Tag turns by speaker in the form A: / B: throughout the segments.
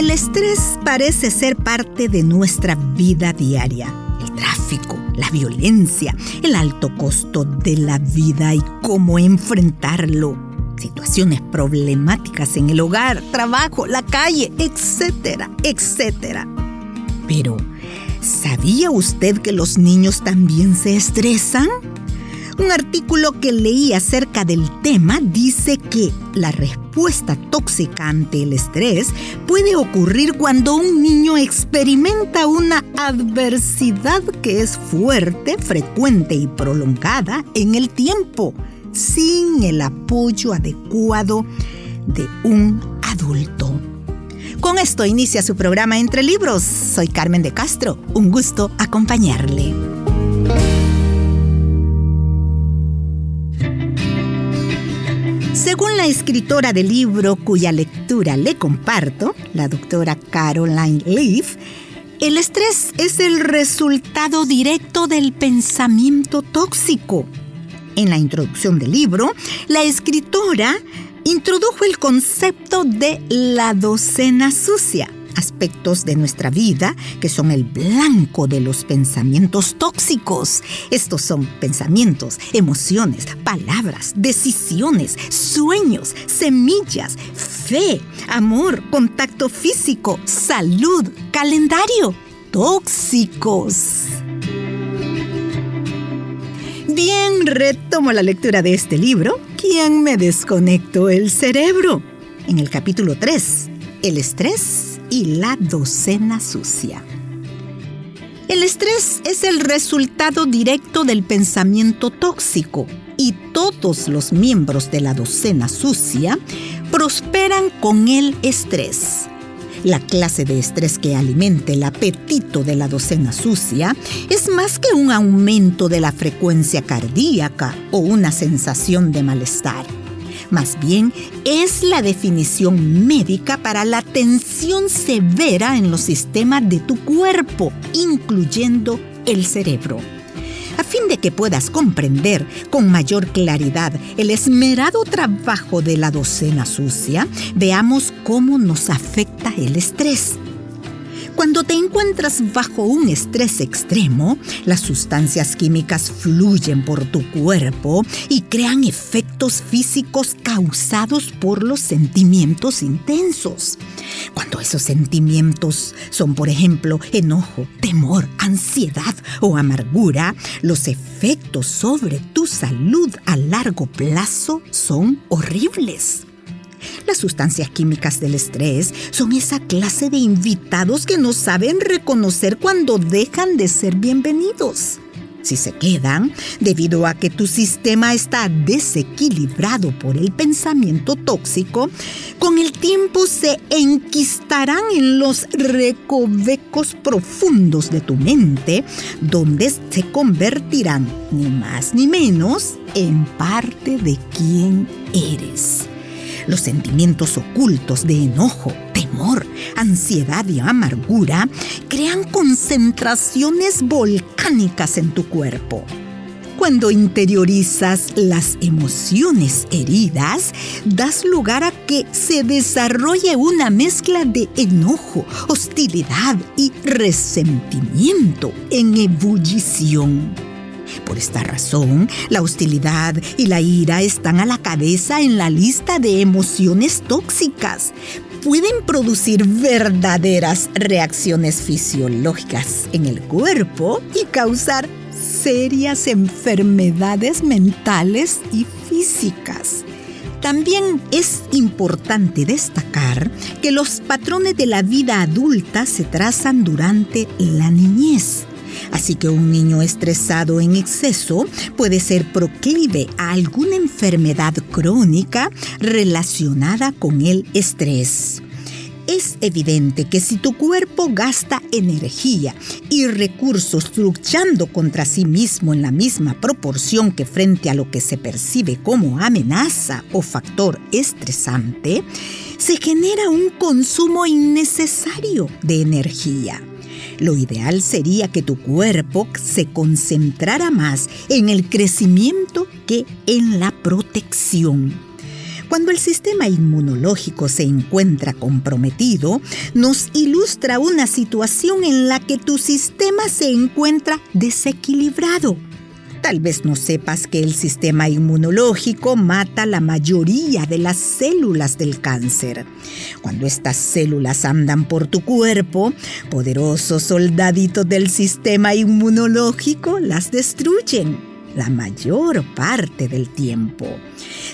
A: El estrés parece ser parte de nuestra vida diaria. El tráfico, la violencia, el alto costo de la vida y cómo enfrentarlo. Situaciones problemáticas en el hogar, trabajo, la calle, etcétera, etcétera. Pero, ¿sabía usted que los niños también se estresan? Un artículo que leí acerca del tema dice que la respuesta tóxica ante el estrés puede ocurrir cuando un niño experimenta una adversidad que es fuerte, frecuente y prolongada en el tiempo, sin el apoyo adecuado de un adulto. Con esto inicia su programa Entre Libros. Soy Carmen de Castro. Un gusto acompañarle. Según la escritora del libro cuya lectura le comparto, la doctora Caroline Leaf, el estrés es el resultado directo del pensamiento tóxico. En la introducción del libro, la escritora introdujo el concepto de la docena sucia aspectos de nuestra vida que son el blanco de los pensamientos tóxicos. Estos son pensamientos, emociones, palabras, decisiones, sueños, semillas, fe, amor, contacto físico, salud, calendario. Tóxicos. Bien, retomo la lectura de este libro. ¿Quién me desconectó el cerebro? En el capítulo 3, el estrés y la docena sucia. El estrés es el resultado directo del pensamiento tóxico y todos los miembros de la docena sucia prosperan con el estrés. La clase de estrés que alimenta el apetito de la docena sucia es más que un aumento de la frecuencia cardíaca o una sensación de malestar más bien, es la definición médica para la tensión severa en los sistemas de tu cuerpo, incluyendo el cerebro. A fin de que puedas comprender con mayor claridad el esmerado trabajo de la docena sucia, veamos cómo nos afecta el estrés. Cuando te encuentras bajo un estrés extremo, las sustancias químicas fluyen por tu cuerpo y crean efectos físicos causados por los sentimientos intensos. Cuando esos sentimientos son, por ejemplo, enojo, temor, ansiedad o amargura, los efectos sobre tu salud a largo plazo son horribles. Las sustancias químicas del estrés son esa clase de invitados que no saben reconocer cuando dejan de ser bienvenidos. Si se quedan, debido a que tu sistema está desequilibrado por el pensamiento tóxico, con el tiempo se enquistarán en los recovecos profundos de tu mente, donde se convertirán, ni más ni menos, en parte de quien eres. Los sentimientos ocultos de enojo, temor, ansiedad y amargura crean concentraciones volcánicas en tu cuerpo. Cuando interiorizas las emociones heridas, das lugar a que se desarrolle una mezcla de enojo, hostilidad y resentimiento en ebullición. Por esta razón, la hostilidad y la ira están a la cabeza en la lista de emociones tóxicas. Pueden producir verdaderas reacciones fisiológicas en el cuerpo y causar serias enfermedades mentales y físicas. También es importante destacar que los patrones de la vida adulta se trazan durante la niñez. Así que un niño estresado en exceso puede ser proclive a alguna enfermedad crónica relacionada con el estrés. Es evidente que si tu cuerpo gasta energía y recursos luchando contra sí mismo en la misma proporción que frente a lo que se percibe como amenaza o factor estresante, se genera un consumo innecesario de energía. Lo ideal sería que tu cuerpo se concentrara más en el crecimiento que en la protección. Cuando el sistema inmunológico se encuentra comprometido, nos ilustra una situación en la que tu sistema se encuentra desequilibrado. Tal vez no sepas que el sistema inmunológico mata la mayoría de las células del cáncer. Cuando estas células andan por tu cuerpo, poderosos soldaditos del sistema inmunológico las destruyen la mayor parte del tiempo.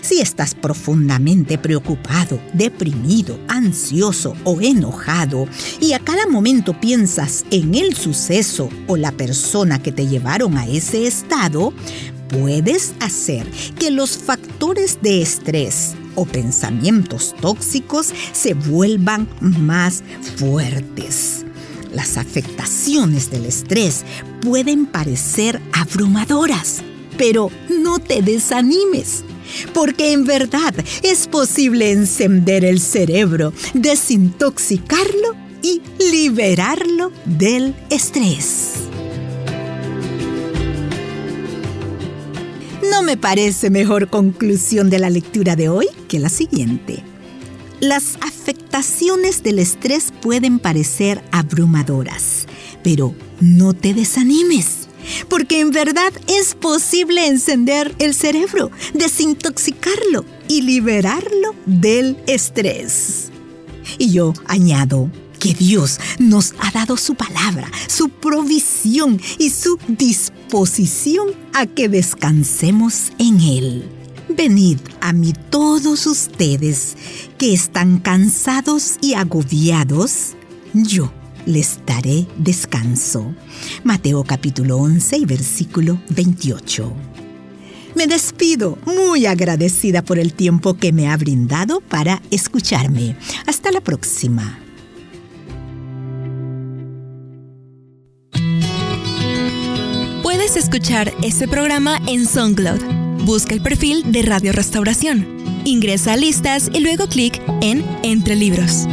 A: Si estás profundamente preocupado, deprimido, ansioso o enojado y a cada momento piensas en el suceso o la persona que te llevaron a ese estado, puedes hacer que los factores de estrés o pensamientos tóxicos se vuelvan más fuertes. Las afectaciones del estrés pueden parecer abrumadoras, pero no te desanimes, porque en verdad es posible encender el cerebro, desintoxicarlo y liberarlo del estrés. No me parece mejor conclusión de la lectura de hoy que la siguiente. Las del estrés pueden parecer abrumadoras, pero no te desanimes, porque en verdad es posible encender el cerebro, desintoxicarlo y liberarlo del estrés. Y yo añado que Dios nos ha dado su palabra, su provisión y su disposición a que descansemos en Él. Venid a mí todos ustedes que están cansados y agobiados, yo les daré descanso. Mateo capítulo 11 y versículo 28. Me despido muy agradecida por el tiempo que me ha brindado para escucharme. Hasta la próxima.
B: Puedes escuchar este programa en SoundCloud Busca el perfil de Radio Restauración. Ingresa a listas y luego clic en Entre Libros.